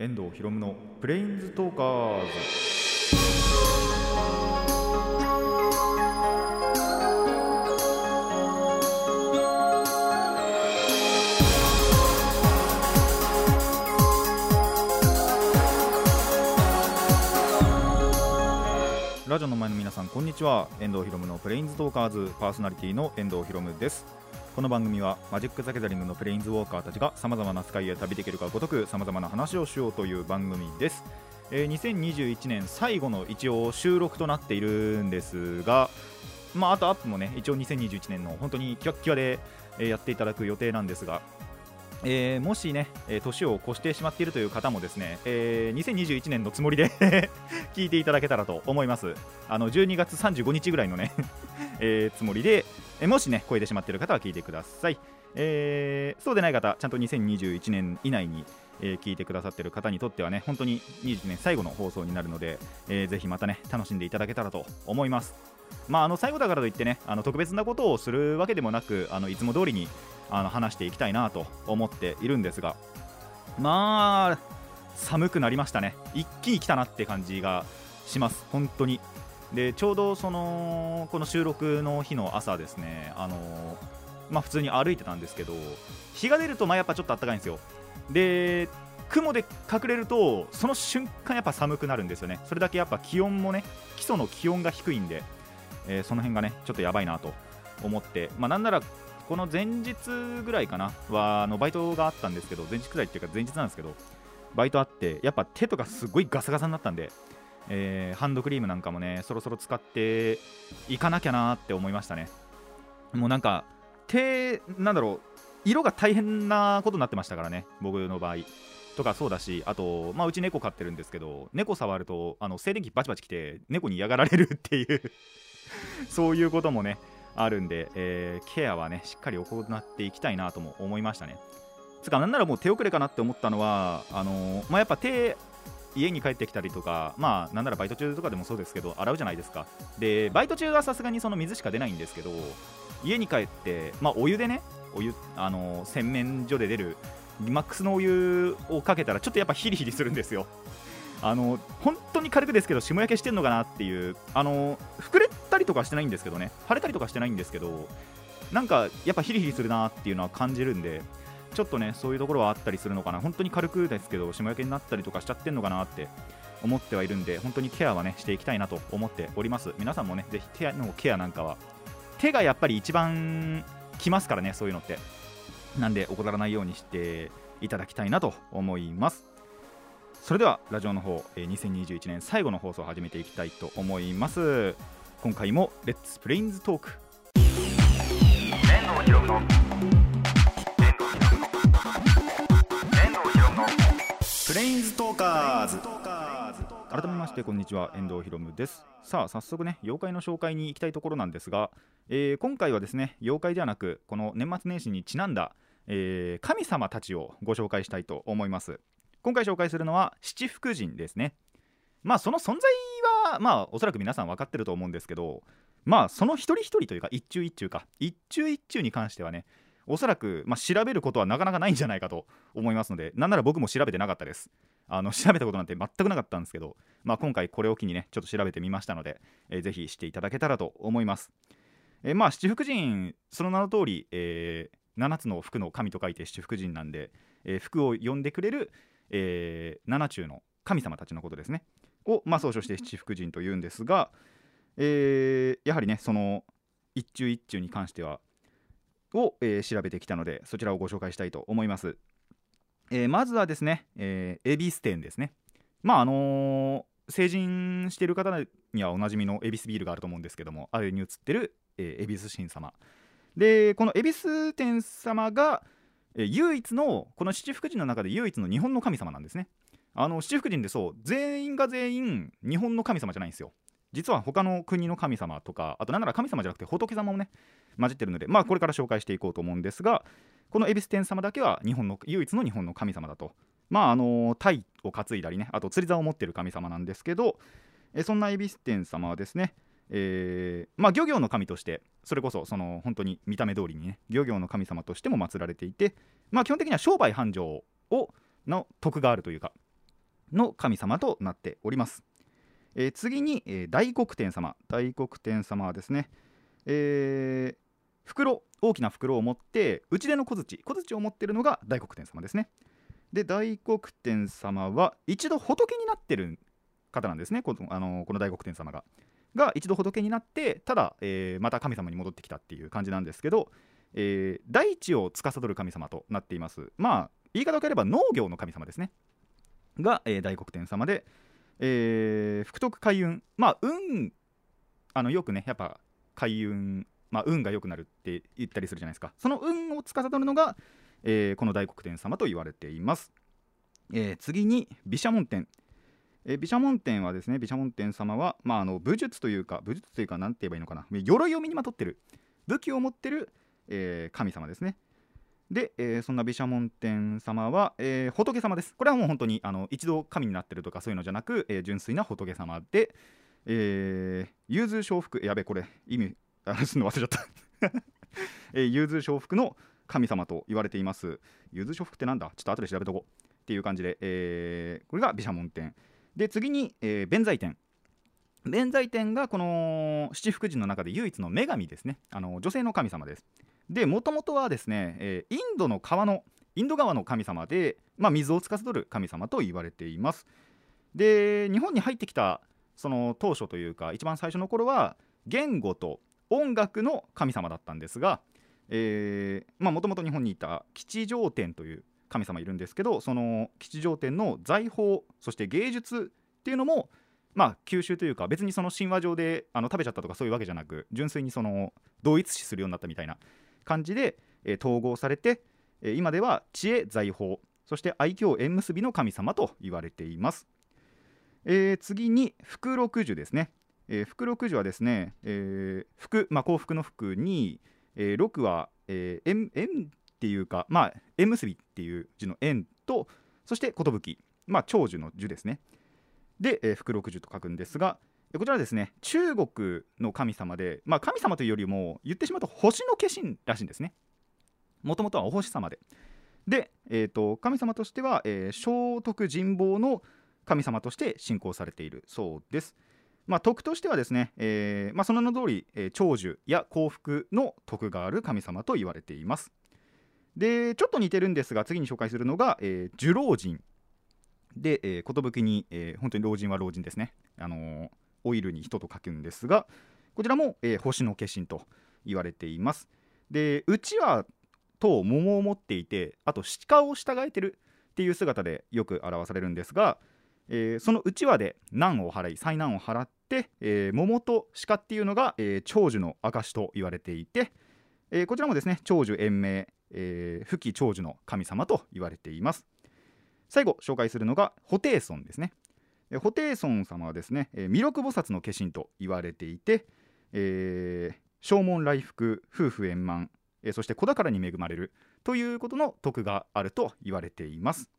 遠藤博夢のプレインズトーカーズ。ラジオの前の皆さんこんにちは。遠藤博夢のプレインズトーカーズパーソナリティの遠藤博夢です。この番組はマジック・ザ・ギャザリングのプレインズウォーカーたちがさまざまなスカイへ旅できるかごとくさまざまな話をしようという番組です、えー2021年最後の一応収録となっているんですがまああとアップもね一応2021年の本当にキワッキワで、やっていただく予定なんですがえーもしね、年を越してしまっているという方もですね、えー2021年のつもりで 聞いていただけたらと思います。あの12月35日ぐらいのね、えーつもりで、えもしね超えてしまっている方は聞いてください、えーそうでない方ちゃんと2021年以内に、えー聞いてくださっている方にとってはね本当に21年最後の放送になるので、えーぜひまたね楽しんでいただけたらと思います。まあ、あの最後だからといってねあの特別なことをするわけでもなくあのいつも通りにあの話していきたいなと思っているんですがまあ寒くなりましたね。一気に来たなって感じがします。本当に。でちょうどそのこの収録の日の朝ですねあのまあ普通に歩いてたんですけど日が出るとまあやっぱちょっと暖かいんですよ。で雲で隠れるとその瞬間やっぱ寒くなるんですよね。それだけやっぱ気温もね基礎の気温が低いんで、えーその辺がねちょっとやばいなと思ってまあなんならこの前日ぐらいかなはあのバイトがあったんですけど前日くらいっていうか前日なんですけどバイトあってやっぱ手とかすごいガサガサになったんで、えーハンドクリームなんかもねそろそろ使っていかなきゃなって思いましたね。もうなんか手なんだろう色が大変なことになってましたからね僕の場合。とかそうだしあと、まあ、うち猫飼ってるんですけど猫触るとあの静電気バチバチきて猫に嫌がられるっていう そういうこともねあるんで、えーケアはねしっかり行っていきたいなとも思いましたね。つかなんならもう手遅れかなって思ったのはあのーまあ、やっぱ手家に帰ってきたりとかまあなんならバイト中とかでもそうですけど洗うじゃないですか。でバイト中はさすがにその水しか出ないんですけど家に帰ってまあお湯でねお湯あの洗面所で出るマックスのお湯をかけたらちょっとやっぱヒリヒリするんですよ。あの本当に軽くですけど霜焼けしてんのかなっていうあの膨れたりとかしてないんですけどね腫れたりとかしてないんですけどなんかやっぱヒリヒリするなっていうのは感じるんでちょっとねそういうところはあったりするのかな。本当に軽くですけど霜焼けになったりとかしちゃってんのかなって思ってはいるんで本当にケアはねしていきたいなと思っております。皆さんもねぜひ手のケアなんかは手がやっぱり一番きますからねそういうのって。なんで怠らないようにしていただきたいなと思います。それではラジオの方、2021年最後の放送を始めていきたいと思います。今回もレッツプレインズトーク。プレインズトーカーズ。改めましてこんにちは。遠藤ひろむです。さあ早速ね妖怪の紹介に行きたいところなんですが、えー今回はですね妖怪ではなくこの年末年始にちなんだ、えー神様たちをご紹介したいと思います。今回紹介するのは七福神ですね。まあその存在はまあおそらく皆さん分かってると思うんですけどまあその一人一人というか一中一中か。一中一中に関してはねおそらく、まあ、調べることはなかなかないんじゃないかと思いますのでなんなら僕も調べてなかったです。あの 調べたことなんて全くなかったんですけど、まあ、今回これを機にねちょっと調べてみましたので、えーぜひしていただけたらと思います、えーまあ七福神その名の通り、えー7つの福の神と書いて七福神なんで、えー福を呼んでくれる、えー七中の神様たちのことですね。を、まあ、総称して七福神というんですが、えーやはりねその一中一中に関してはを、えー調べてきたのでそちらをご紹介したいと思います、えーまずはですね、えー、恵比寿店ですね。まああのー成人している方にはおなじみの恵比寿ビールがあると思うんですけどもあれに映ってる、えー恵比寿神様。でこの恵比寿天様が、えー唯一のこの七福神の中で唯一の日本の神様なんですね。あの七福神でそう全員が全員日本の神様じゃないんですよ。実は他の国の神様とかあとなんなら神様じゃなくて仏様もね混じってるのでまあこれから紹介していこうと思うんですがこの恵比寿天様だけは日本の唯一の日本の神様だと。まああの鯛を担いだりねあと釣り竿を持ってる神様なんですけどえそんな恵比寿天様はですねえーまあ、漁業の神としてそれこそその本当に見た目通りにね漁業の神様としても祀られていて、まあ、基本的には商売繁盛をの徳があるというかの神様となっております、えー次に、えー大黒天様。大黒天様はですね、えー袋大きな袋を持って内出の小槌。小槌を持っているのが大黒天様ですね。で大黒天様は一度仏になってる方なんですね。このあのこの大黒天様が。が一度仏になってただ、えーまた神様に戻ってきたっていう感じなんですけど、えー大地を司る神様となっています。まあ言い方を変えれば農業の神様ですね。が、えー大黒天様で、えー福徳開運。まあ運あのよくねやっぱ開運。まあ運が良くなるって言ったりするじゃないですか。その運を司るのが、えーこの大黒天様と言われています、えー次に毘沙門天。え毘沙門天はですね毘沙門天様は、まあ、あの武術というか武術というか何て言えばいいのかな。鎧を身にまとってる。武器を持ってる、えー神様ですね。で、えーそんな毘沙門天様は、えー仏様です。これはもう本当にあの一度神になってるとかそういうのじゃなく、えー純粋な仏様で、えー融通承服やべこれ意味あすんの忘れちゃった、えー融通承服の神様と言われています。融通承服ってなんだ？ちょっと後で調べとこう。っていう感じで、えーこれが毘沙門天。で次に、えー弁財天。弁財天がこの七福神の中で唯一の女神ですね。あの女性の神様です。でもともとはですね、えーインドの川のインド川の神様で、まあ、水を司る神様と言われています。で日本に入ってきたその当初というか一番最初の頃は言語と音楽の神様だったんですがもともと日本にいた吉祥天という神様いるんですけどその吉祥天の財宝そして芸術っていうのもまあ吸収というか別にその神話上であの食べちゃったとかそういうわけじゃなく純粋にその同一視するようになったみたいな感じで、えー統合されて、えー今では知恵財宝そして愛嬌縁結びの神様と言われています、えー次に福六寿ですね、えー福六寿はですね、えー福、まあ、幸福の福に、えー六は、えー縁縁っていうかまあ縁結びっていう字の縁とそして寿まあ長寿の寿ですね。で、えー福六寿と書くんですがこちらですね中国の神様で、まあ、神様というよりも言ってしまうと星の化身らしいんですね。もともとはお星様で。で、えー、と神様としては、えー聖徳神保の神様として信仰されているそうです。まあ、徳としてはですね、えーまあ、その名の通り、えー長寿や幸福の徳がある神様と言われています。でちょっと似てるんですが次に紹介するのが、えー寿老人。で、えー、寿に、えー本当に老人は老人ですね、あのーオイルに人と書くんですがこちらも、えー星の化身と言われています。でうちわと桃を持っていてあと鹿を従えてるっていう姿でよく表されるんですが、えーそのうちわで難を払い災難を払って、えー桃と鹿っていうのが、えー長寿の証と言われていて、えーこちらもですね長寿延命、えー、長寿の神様と言われています。最後紹介するのが布袋尊ですね。布袋尊様はですね、え弥勒菩薩の化身と言われていて、えー正門来福夫婦円満、えそして子宝に恵まれるということの徳があると言われています。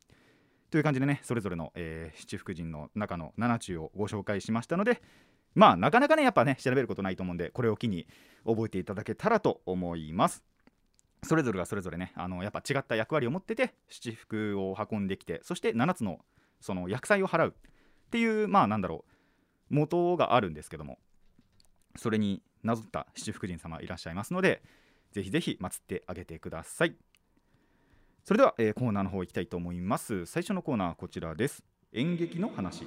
という感じでねそれぞれの、えー七福神の中の7中をご紹介しましたのでまあなかなかねやっぱね調べることないと思うんでこれを機に覚えていただけたらと思います。それぞれがそれぞれねあのやっぱ違った役割を持ってて七福を運んできてそして7つのその薬剤を払う。っていうまあなんだろう元があるんですけどもそれになぞった七福神様いらっしゃいますのでぜひぜひ祀ってあげてください。それでは、えーコーナーの方行きたいと思います。最初のコーナーはこちらです。演劇の話。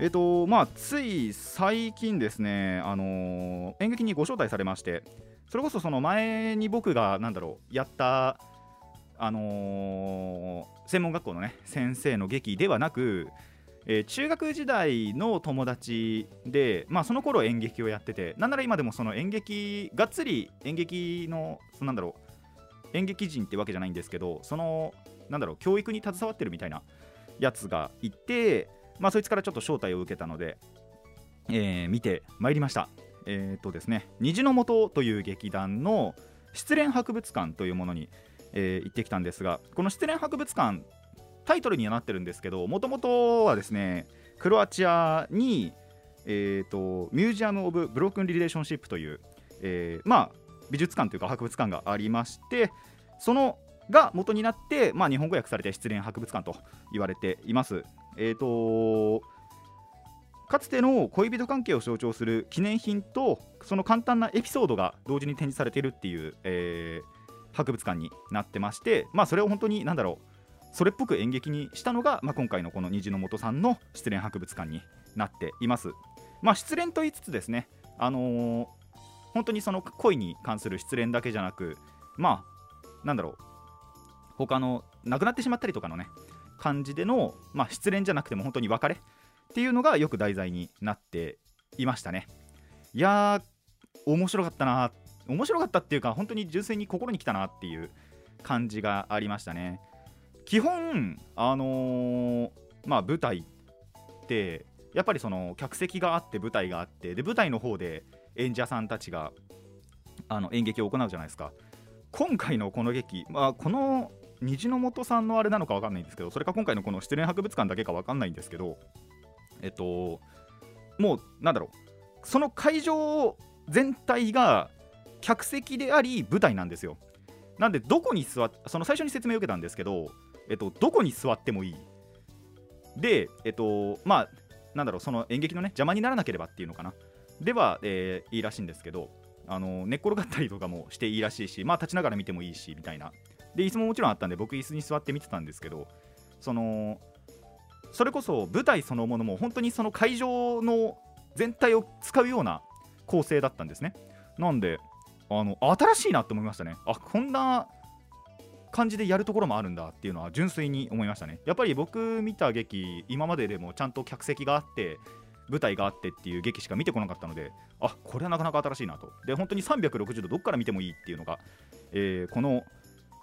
えっ、とまあつい最近ですねあのー演劇にご招待されましてそれこそその前に僕がなんだろうやったあのー専門学校のね先生の劇ではなく、えー中学時代の友達で、まあ、その頃演劇をやっててなんなら今でもその演劇がっつり演劇のそなんだろう演劇人ってわけじゃないんですけどそのなんだろう教育に携わってるみたいなやつがいて、まあ、そいつからちょっと招待を受けたので、えー見てまいりました。えーっとですね虹の元という劇団の失恋博物館というものに、えー行ってきたんですがこの失恋博物館タイトルにはなってるんですけどもともとはですねクロアチアに、えー、とミュージアム・オブ・ブロークン・リレーションシップという、えーまあ、美術館というか博物館がありましてそのが元になって、まあ、日本語訳されて失恋博物館と言われています。えー、とかつての恋人関係を象徴する記念品とその簡単なエピソードが同時に展示されているっていう、えー博物館になってまして、まあ、それを本当に何だろうそれっぽく演劇にしたのが、まあ、今回のこの虹の本さんの失恋博物館になっています。まあ、失恋と言いつつですね、あのー本当にその恋に関する失恋だけじゃなくまあなんだろう他の亡くなってしまったりとかのね感じでの、まあ、失恋じゃなくても本当に別れっていうのがよく題材になっていましたねいやー面白かったな面白かったっていうか本当に純粋に心に来たなっていう感じがありましたね。基本あのーまあ舞台ってやっぱりその客席があって舞台があってで舞台の方で演者さんたちがあの演劇を行うじゃないですか。今回のこの劇、まあ、この虹の本さんのあれなのか分かんないんですけどそれか今回のこの失恋博物館だけか分かんないんですけどえっともうなんだろうその会場全体が客席であり舞台なんですよ。なんでどこに座っその最初に説明を受けたんですけど、えっと、どこに座ってもいい。でえっとまあなんだろうその演劇のね邪魔にならなければっていうのかな。では、えーいいらしいんですけどあの寝っ転がったりとかもしていいらしいしまあ立ちながら見てもいいしみたいな。で椅子ももちろんあったんで僕椅子に座って見てたんですけどそのそれこそ舞台そのものも本当にその会場の全体を使うような構成だったんですね。なんであの新しいなって思いましたね。あこんな感じでやるところもあるんだっていうのは純粋に思いましたね。やっぱり僕見た劇今まででもちゃんと客席があって舞台があってっていう劇しか見てこなかったのであこれはなかなか新しいなと。で本当に360度どっから見てもいいっていうのが、えーこの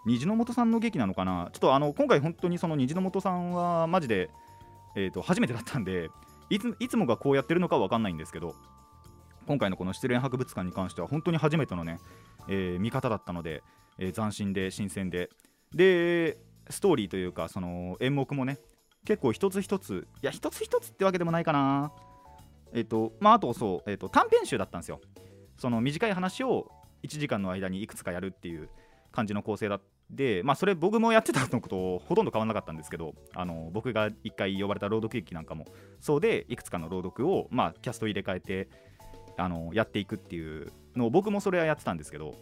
虹の本さんの劇なのかな。ちょっとあの今回本当にその虹の本さんはマジで、えー、と初めてだったんでいついつもがこうやってるのかわかんないんですけど今回のこの失恋博物館に関しては本当に初めてのね、えー見方だったので、えー斬新で新鮮で。でストーリーというかその演目もね結構一つ一ついや一つ一つってわけでもないかな。えっ、とまああとそう、えっと短編集だったんですよ。その短い話を1時間の間にいくつかやるっていう感じの構成だでまあそれ僕もやってたのことほとんど変わらなかったんですけどあの僕が1回呼ばれた朗読劇なんかも。そうでいくつかの朗読を、まあ、キャスト入れ替えてあのやっていくっていうのを僕もそれはやってたんですけど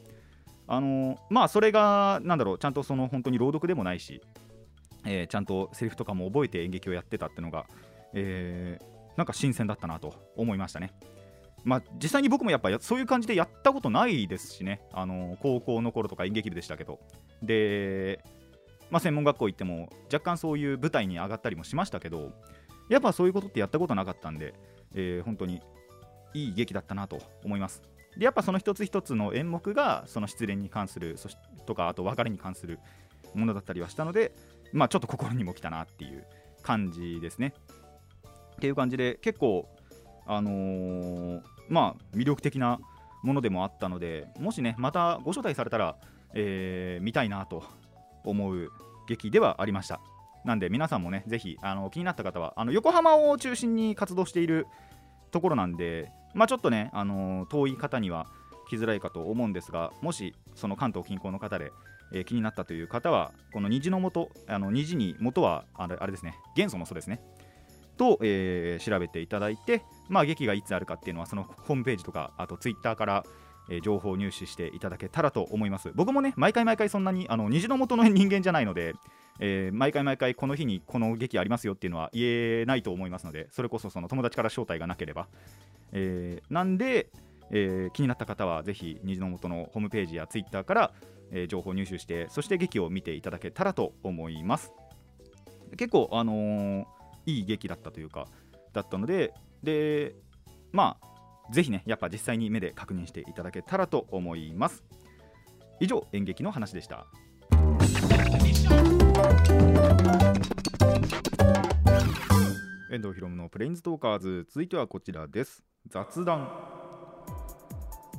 あのまあそれがなんだろうちゃんとその本当に朗読でもないし、えーちゃんとセリフとかも覚えて演劇をやってたっていうのが、えーなんか新鮮だったなと思いましたね。まあ、実際に僕もやっぱそういう感じでやったことないですしね、あの高校の頃とか演劇部でしたけど、で、まあ、専門学校行っても若干そういう舞台に上がったりもしましたけど、やっぱそういうことってやったことなかったんで、えー本当にいい劇だったなと思います。でやっぱその一つ一つの演目がその失恋に関するそしとかあと別れに関するものだったりはしたので、まあ、ちょっと心にも来たなっていう感じですね。っていう感じで結構あのーまあ魅力的なものでもあったのでもしねまたご招待されたら、えー見たいなと思う劇ではありましたなんで皆さんもねぜひあの気になった方はあの横浜を中心に活動しているところなんでまあちょっとね、あのー遠い方には来づらいかと思うんですがもしその関東近郊の方で、えー気になったという方はこの虹の元あの虹に元はあれあれですね元素の素ですねと、えー調べていただいて、まあ、劇がいつあるかっていうのはそのホームページとかあとツイッターから、えー情報を入手していただけたらと思います。僕もね毎回毎回そんなにあの虹の元の人間じゃないので、えー毎回毎回この日にこの劇ありますよっていうのは言えないと思いますのでそれこそその友達から招待がなければ、えーなんで、えー気になった方はぜひ虹の元のホームページやツイッターから、えー情報を入手してそして劇を見ていただけたらと思います。結構あのいい劇だったというかだったのででまあぜひねやっぱ実際に目で確認していただけたらと思います。以上演劇の話でした。遠藤ひろむのプレインズトーカーズ。続いてはこちらです。雑談。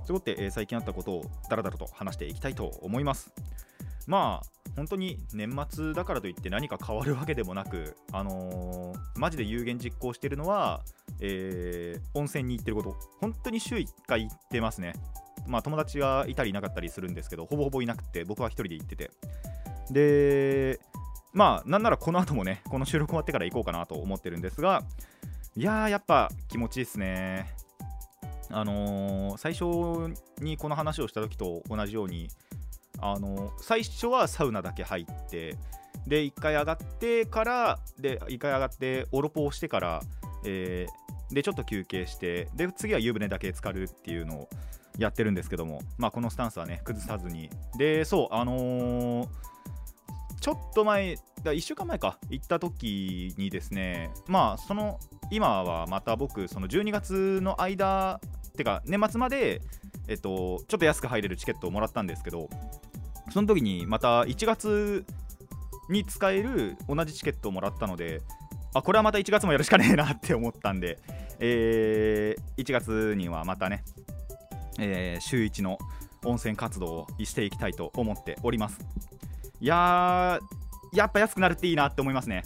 ということで、えー最近あったことをだらだらと話していきたいと思います。まあ本当に年末だからといって何か変わるわけでもなく、あのーマジで有言実行してるのは、えー温泉に行ってること。本当に週1回行ってますね。まあ友達がいたりいなかったりするんですけどほぼほぼいなくて僕は一人で行ってて。でまあなんならこの後もねこの収録終わってから行こうかなと思ってるんですがいやーやっぱ気持ちいいですね。あのー最初にこの話をした時と同じようにあのー最初はサウナだけ入ってで1回上がってからで1回上がってオロポをしてから、えーでちょっと休憩してで次は湯船だけ浸かるっていうのをやってるんですけども、まあ、このスタンスはね崩さずに。でそうあのーちょっと前だ1週間前か。行った時にですねまあその今はまた僕その12月の間てか年末までえっとちょっと安く入れるチケットをもらったんですけどその時にまた1月に使える同じチケットをもらったのであこれはまた1月もやるしかねえなって思ったんで、えー1月にはまたね、えー週1の温泉活動をしていきたいと思っております。いやーやっぱ安くなるっていいなって思いますね。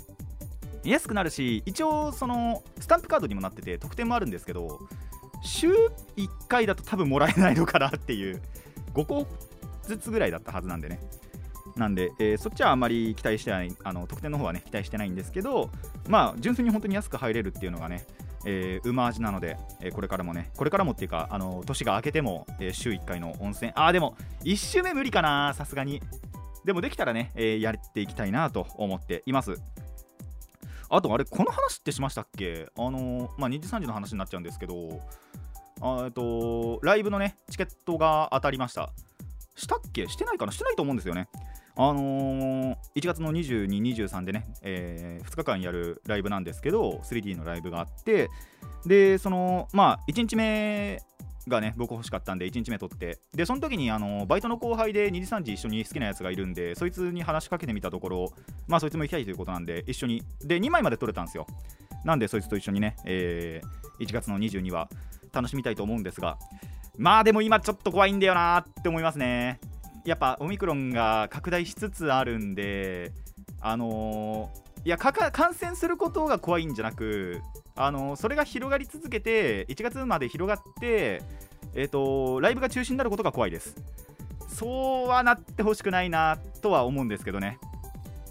安くなるし一応そのスタンプカードにもなってて特典もあるんですけど週1回だと多分もらえないのかなっていう5個ずつぐらいだったはずなんでね。なんで、えーそっちはあんまり期待してないあの特典の方はね期待してないんですけどまあ純粋に本当に安く入れるっていうのがねえー、馬味なので、えーこれからもね、これからもっていうか、あの年が明けても、えー週1回の温泉、あー、でも、1週目無理かな、さすがに。でもできたらね、えーやっていきたいなと思っています。あと、あれ、この話ってしましたっけ？あのーまあ、2時3時の話になっちゃうんですけど、えっと、ライブのね、チケットが当たりました。したっけ？してないかな？してないと思うんですよね。あのー1月の22、23でね、え2日間やるライブなんですけど、3D のライブがあって、で、その、まあ、1日目がね、僕欲しかったんで、1日目取って、で、その時に、あのバイトの後輩で2時3時一緒に好きなやつがいるんで、そいつに話しかけてみたところ、まあ、そいつも行きたいということなんで、一緒に、で、2枚まで取れたんですよ。なんで、そいつと一緒にね、えー1月の22は楽しみたいと思うんですが、まあ、でも今ちょっと怖いんだよなーって思いますね。やっぱオミクロンが拡大しつつあるんで、あのーいやかか感染することが怖いんじゃなく、あのそれが広がり続けて、1月まで広がって、えー、とライブが中止になることが怖いです。そうはなってほしくないなとは思うんですけどね、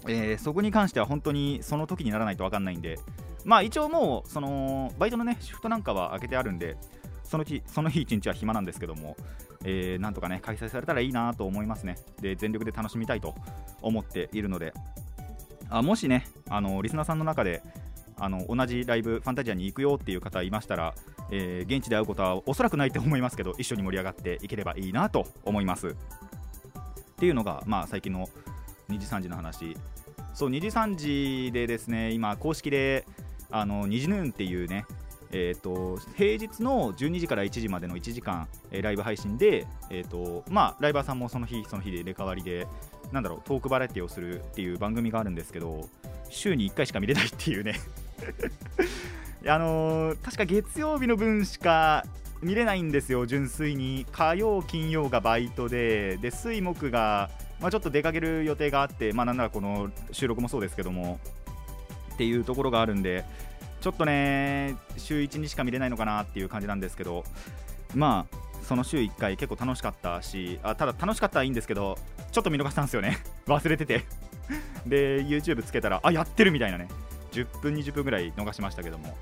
えーそこに関しては本当にその時にならないと分かんないんで、まあ一応もう、そのバイトのね、シフトなんかは開けてあるんで、その日その日一日は暇なんですけども、えーなんとかね開催されたらいいなと思いますね。で全力で楽しみたいと思っているので。あもしねあのリスナーさんの中であの同じライブファンタジアに行くよっていう方いましたら、えー現地で会うことはおそらくないと思いますけど一緒に盛り上がっていければいいなと思います。っていうのが、まあ、最近の2時3時の話。そう2時3時でですね今公式であの2時ヌーンっていうねえー、と平日の12時から1時までの1時間、えーライブ配信で、えーとまあ、ライバーさんもその日その日で入れ替わりでなんだろうトークバラエティをするっていう番組があるんですけど週に1回しか見れないっていうね。あのー確か月曜日の分しか見れないんですよ純粋に。火曜金曜がバイトでで水木が、まあ、ちょっと出かける予定があってまあなんならこの収録もそうですけどもっていうところがあるんでちょっとね週1にしか見れないのかなっていう感じなんですけどまあその週1回結構楽しかったしあただ楽しかったはいいんですけどちょっと見逃したんですよね。忘れてて。で YouTube つけたらあやってるみたいなね。10分20分ぐらい逃しましたけども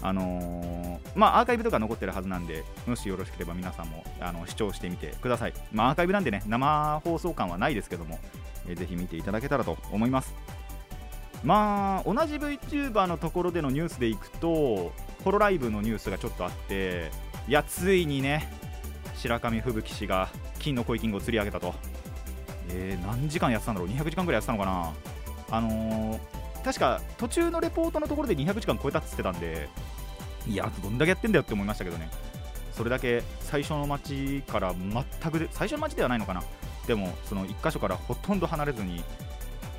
あのーまあアーカイブとか残ってるはずなんでもしよろしければ皆さんもあの視聴してみてください。まあアーカイブなんでね生放送感はないですけども、えーぜひ見ていただけたらと思います。まあ同じ VTuber のところでのニュースでいくとホロライブのニュースがちょっとあっていやついにね白神吹雪氏が金の恋キングを釣り上げたと、えー何時間やってたんだろう？200時間ぐらいやってたのかな？あのー確か途中のレポートのところで200時間超えたっつってたんでいやどんだけやってんだよって思いましたけどね。それだけ最初の街から全く最初の街ではないのかな。でもその1箇所からほとんど離れずに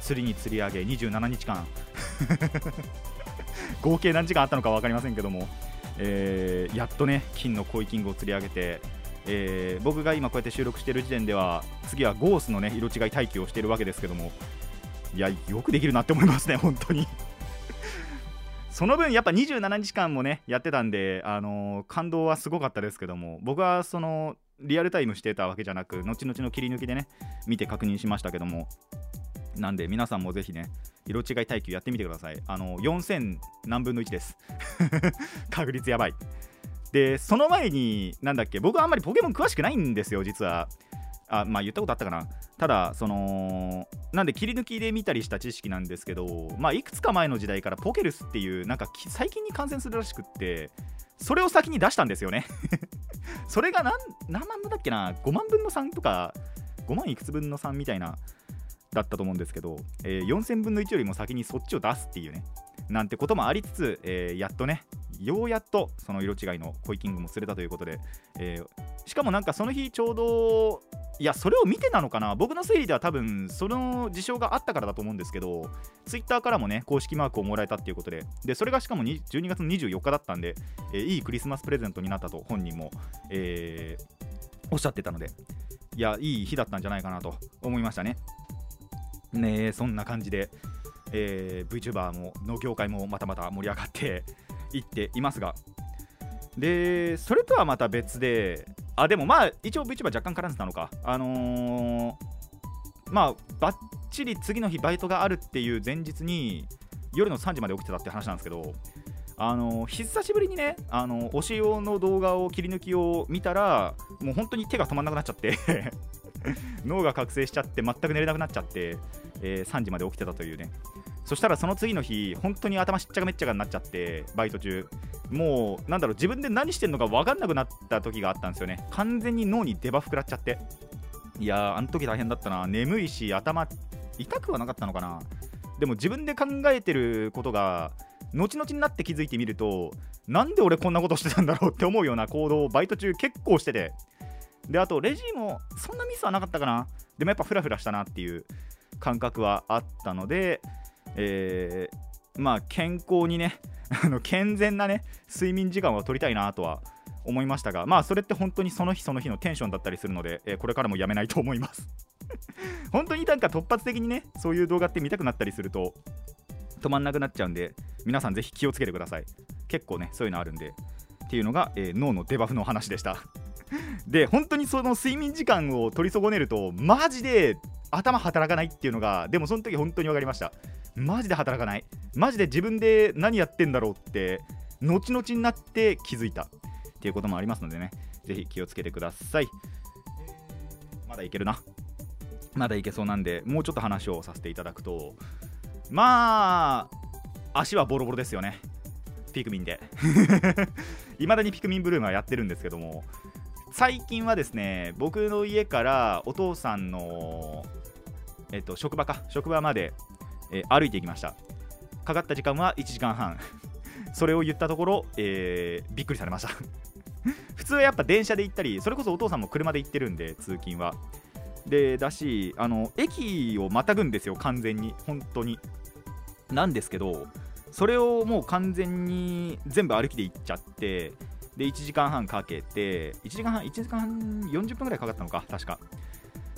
釣りに釣り上げ27日間。合計何時間あったのか分かりませんけども、えーやっとね金のコイキングを釣り上げて、えー僕が今こうやって収録している時点では次はゴースのね色違い待機をしているわけですけどもいやよくできるなって思いますね 本当に。その分やっぱ27日間もねやってたんで、あのー感動はすごかったですけども僕はそのリアルタイムしてたわけじゃなく後々の切り抜きでね見て確認しましたけどもなんで皆さんもぜひね色違い耐久やってみてください。あの4000何分の1です。確率やばい。でその前になんだっけ僕はあんまりポケモン詳しくないんですよ実は。あまあ言ったことあったかな。ただそのなんで切り抜きで見たりした知識なんですけどまあいくつか前の時代からポケルスっていうなんか最近に感染するらしくってそれを先に出したんですよね。それが何何万分だっけな？5万分の3とか5万いくつ分の3みたいなだったと思うんですけど、えー4000分の1よりも先にそっちを出すっていうね。なんてこともありつつ、えーやっとねようやっとその色違いのコイキングも釣れたということで、えーしかもなんかその日ちょうどいやそれを見てなのかな？僕の推理では多分その事象があったからだと思うんですけどツイッターからもね公式マークをもらえたっていうことででそれがしかも12月24日だったんで、えーいいクリスマスプレゼントになったと本人も、えーおっしゃってたのでいやいい日だったんじゃないかなと思いましたね。ねえそんな感じで、えー VTuber もの業界もまたまた盛り上がっていっていますが。でそれとはまた別であでもまあ一応 VTuber 若干絡んでたのか。あのーまあばっちり次の日バイトがあるっていう前日に夜の3時まで起きてたって話なんですけどあの久しぶりにねあの推し用の動画を切り抜きを見たらもう本当に手が止まんなくなっちゃって 脳が覚醒しちゃって全く寝れなくなっちゃって、えー3時まで起きてたというね。そしたらその次の日本当に頭しっちゃかめっちゃかになっちゃってバイト中。もうなんだろう自分で何してんのか分かんなくなった時があったんですよね。完全に脳にデバフ食らっちゃって。いやーあの時大変だったな。眠いし頭痛くはなかったのかな。でも自分で考えてることが後々になって気づいてみるとなんで俺こんなことしてたんだろうって思うような行動をバイト中結構してて。であとレジもそんなミスはなかったかな。でもやっぱフラフラしたなっていう感覚はあったので、えーまあ健康にね あの健全なね睡眠時間を取りたいなとは思いましたがまあそれって本当にその日その日のテンションだったりするので、えーこれからもやめないと思います。本当になんか突発的にねそういう動画って見たくなったりすると止まんなくなっちゃうんで皆さんぜひ気をつけてください。結構ねそういうのあるんでっていうのが、えー脳のデバフの話でした。で本当にその睡眠時間を取り損ねるとマジで頭働かないっていうのがでもその時本当に分かりました。マジで働かない。マジで自分で何やってんだろうって後々になって気づいた。っていうこともありますのでね。ぜひ気をつけてください。まだいけるな。まだいけそうなんでもうちょっと話をさせていただくとまあ足はボロボロですよね。ピクミンで。いまだにピクミンブルームはやってるんですけども最近はですね僕の家からお父さんの、えっと、職場か。職場まで、えー歩いていきました。かかった時間は1時間半。それを言ったところ、えーびっくりされました。普通はやっぱ電車で行ったりそれこそお父さんも車で行ってるんで通勤は。でだしあの駅をまたぐんですよ完全に。本当に。なんですけどそれをもう完全に全部歩きで行っちゃってで1時間半かけて1時間半1時間半40分ぐらいかかったのか確か。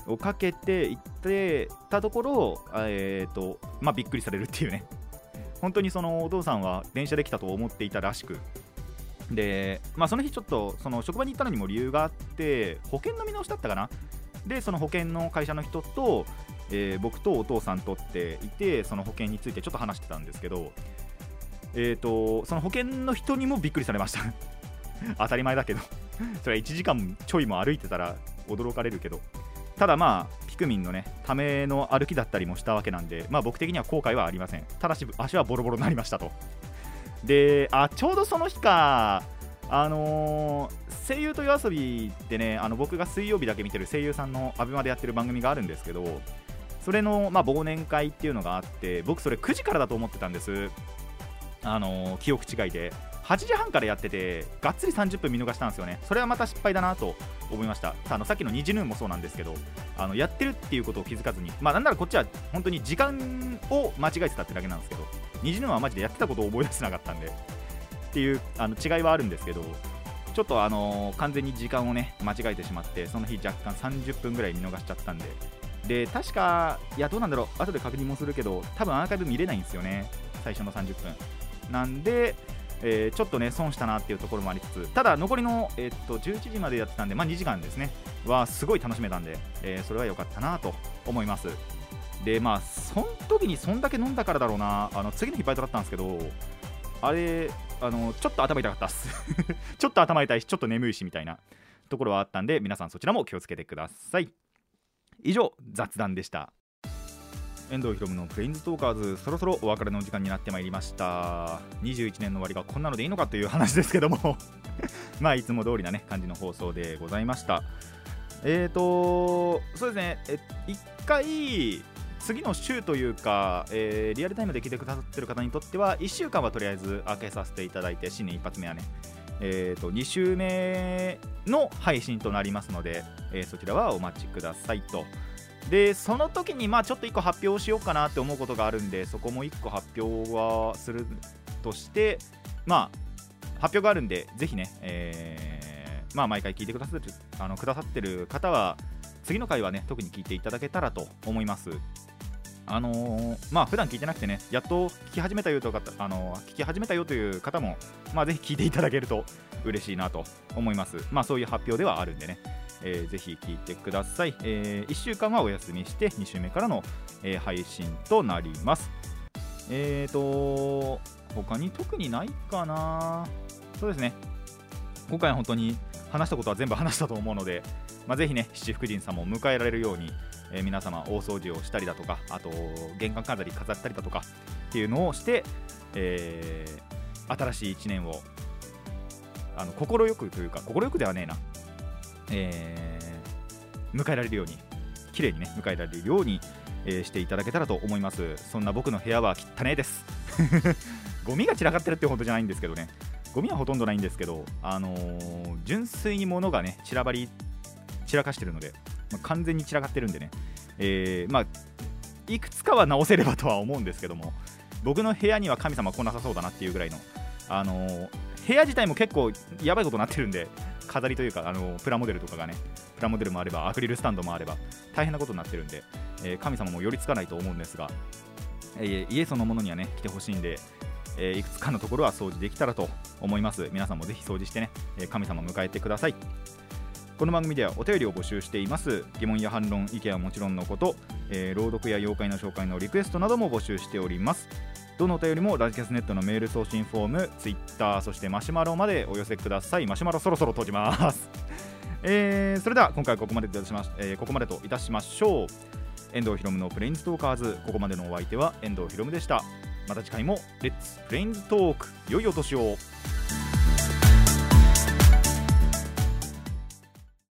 をかけて行ってたところえっ、とまあびっくりされるっていうね。本当にそのお父さんは電車で来たと思っていたらしく。でまあその日ちょっとその職場に行ったのにも理由があって保険の見直しだったかな。でその保険の会社の人と、えー僕とお父さんとっていてその保険についてちょっと話してたんですけどえー、とその保険の人にもびっくりされました。当たり前だけど。それは1時間ちょいも歩いてたら驚かれるけど。ただまあピクミンのねための歩きだったりもしたわけなんでまあ僕的には後悔はありません。ただし足はボロボロになりましたと。であちょうどその日かあのー声優と夜遊びってねあの僕が水曜日だけ見てる声優さんのアベマでやってる番組があるんですけどそれの、まあ、忘年会っていうのがあって僕それ9時からだと思ってたんです。あのー記憶違いで。8時半からやっててがっつり30分見逃したんですよね。それはまた失敗だなと思いました。あのさっきの「ニジヌーン」もそうなんですけどあのやってるっていうことを気づかずにまあなんならこっちは本当に時間を間違えてたってだけなんですけど「ニジヌーン」はマジでやってたことを覚え出せなかったんでっていうあの違いはあるんですけどちょっとあのー完全に時間をね間違えてしまってその日若干30分ぐらい見逃しちゃったんでで確かいやどうなんだろう後で確認もするけど多分アーカイブ見れないんですよね最初の30分。なんで、えーちょっとね損したなっていうところもありつつただ残りの、えっと11時までやってたんで、まあ、2時間ですね。はすごい楽しめたんで、えーそれは良かったなと思います。でまあその時にそんだけ飲んだからだろうな。あの次の日バイトだったんですけどあれあのちょっと頭痛かったっす。ちょっと頭痛いしちょっと眠いしみたいなところはあったんで皆さんそちらも気をつけてください。以上雑談でした。遠藤ひろむのプレインズトーカーズそろそろお別れの時間になってまいりました。21年の終わりがこんなのでいいのかという話ですけども。まあいつも通りなね感じの放送でございました。えーとそうですね。え1回次の週というか、えーリアルタイムで聞いてくださってる方にとっては1週間はとりあえず開けさせていただいて新年一発目はね。えー、と2週目の配信となりますので、えーそちらはお待ちくださいと。でその時にまあちょっと1個発表しようかなって思うことがあるんでそこも1個発表はするとしてまあ発表があるんでぜひね、えーまあ毎回聞いてくださってるあのくださってる方は次の回はね特に聞いていただけたらと思います。あのーまあ普段聞いてなくてねやっと聞き始めたよという方、あのー聞き始めたよという方もまあぜひ聞いていただけると嬉しいなと思います。まあそういう発表ではあるんでね、えーぜひ聞いてください、え1週間はお休みして2週目からの、えー配信となります。えーと他に特にないかな。そうですね。今回は本当に話したことは全部話したと思うので、まあ、ぜひね七福神様を迎えられるように、えー皆様大掃除をしたりだとかあと玄関飾り飾ったりだとかっていうのをして、えー新しい1年をあの心よくというか心よくではねえな、えー迎えられるように綺麗にね迎えられるように、えーしていただけたらと思います。そんな僕の部屋は汚ねえです。ゴミが散らかってるってほどじゃないんですけどね。ゴミはほとんどないんですけど、あのー純粋に物がね散らばり散らかしてるので、まあ完全に散らかってるんでね、えーまあいくつかは直せればとは思うんですけども僕の部屋には神様来なさそうだなっていうぐらいの、あのー部屋自体も結構やばいことになってるんで飾りというか、あのープラモデルとかがねプラモデルもあればアクリルスタンドもあれば大変なことになってるんで、えー神様も寄りつかないと思うんですが、えー家そのものにはね来てほしいんで、えいくつかのところは掃除できたらと思います。皆さんもぜひ掃除してね、え神様迎えてください。この番組ではお便りを募集しています。疑問や反論意見はもちろんのこと、えー朗読や妖怪の紹介のリクエストなども募集しております。どのお便りもラジキャスネットのメール送信フォームツイッターそしてマシュマロまでお寄せください。マシュマロそろそろ閉じます。えーそれでは今回ここまでといたしまし、えーここまでといたしましょう。遠藤ひろむのプレインズトーカーズ。ここまでのお相手は遠藤ひろむでした。また次回もレッツプレインズトーク。良いお年を。